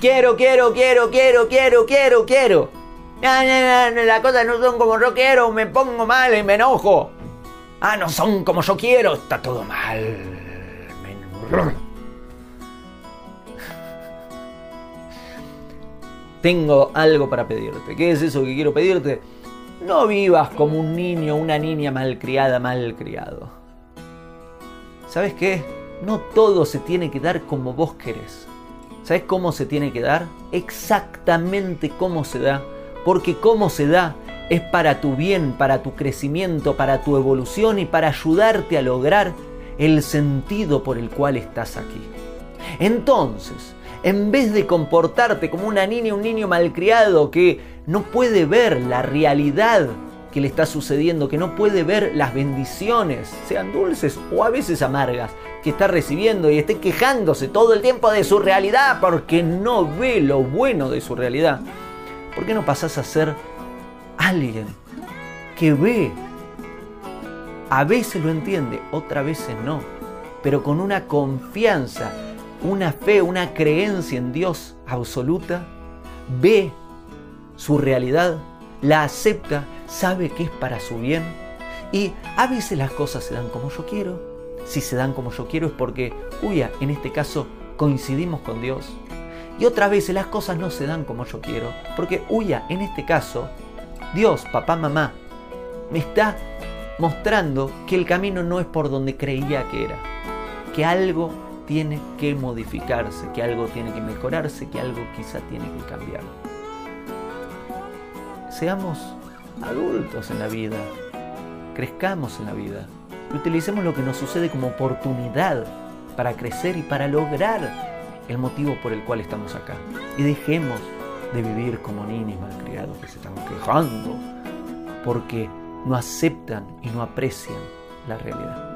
quiero, quiero, quiero, quiero, quiero, quiero, quiero. Las cosas no son como yo quiero, me pongo mal y me enojo. Ah, no son como yo quiero, está todo mal. Tengo algo para pedirte. ¿Qué es eso que quiero pedirte? No vivas como un niño, una niña malcriada, malcriado. ¿Sabes qué? No todo se tiene que dar como vos querés. ¿Sabes cómo se tiene que dar? Exactamente cómo se da. Porque cómo se da es para tu bien, para tu crecimiento, para tu evolución y para ayudarte a lograr el sentido por el cual estás aquí. Entonces, en vez de comportarte como una niña, un niño malcriado que no puede ver la realidad que le está sucediendo, que no puede ver las bendiciones, sean dulces o a veces amargas, que está recibiendo y esté quejándose todo el tiempo de su realidad porque no ve lo bueno de su realidad. ¿Por qué no pasas a ser alguien que ve? A veces lo entiende, otras veces no, pero con una confianza, una fe, una creencia en Dios absoluta, ve su realidad, la acepta sabe que es para su bien. Y a veces las cosas se dan como yo quiero. Si se dan como yo quiero es porque, uya, en este caso coincidimos con Dios. Y otras veces las cosas no se dan como yo quiero. Porque, uya, en este caso, Dios, papá, mamá, me está mostrando que el camino no es por donde creía que era. Que algo tiene que modificarse, que algo tiene que mejorarse, que algo quizá tiene que cambiar. Seamos adultos en la vida, crezcamos en la vida y utilicemos lo que nos sucede como oportunidad para crecer y para lograr el motivo por el cual estamos acá. Y dejemos de vivir como niños malcriados que se están quejando porque no aceptan y no aprecian la realidad.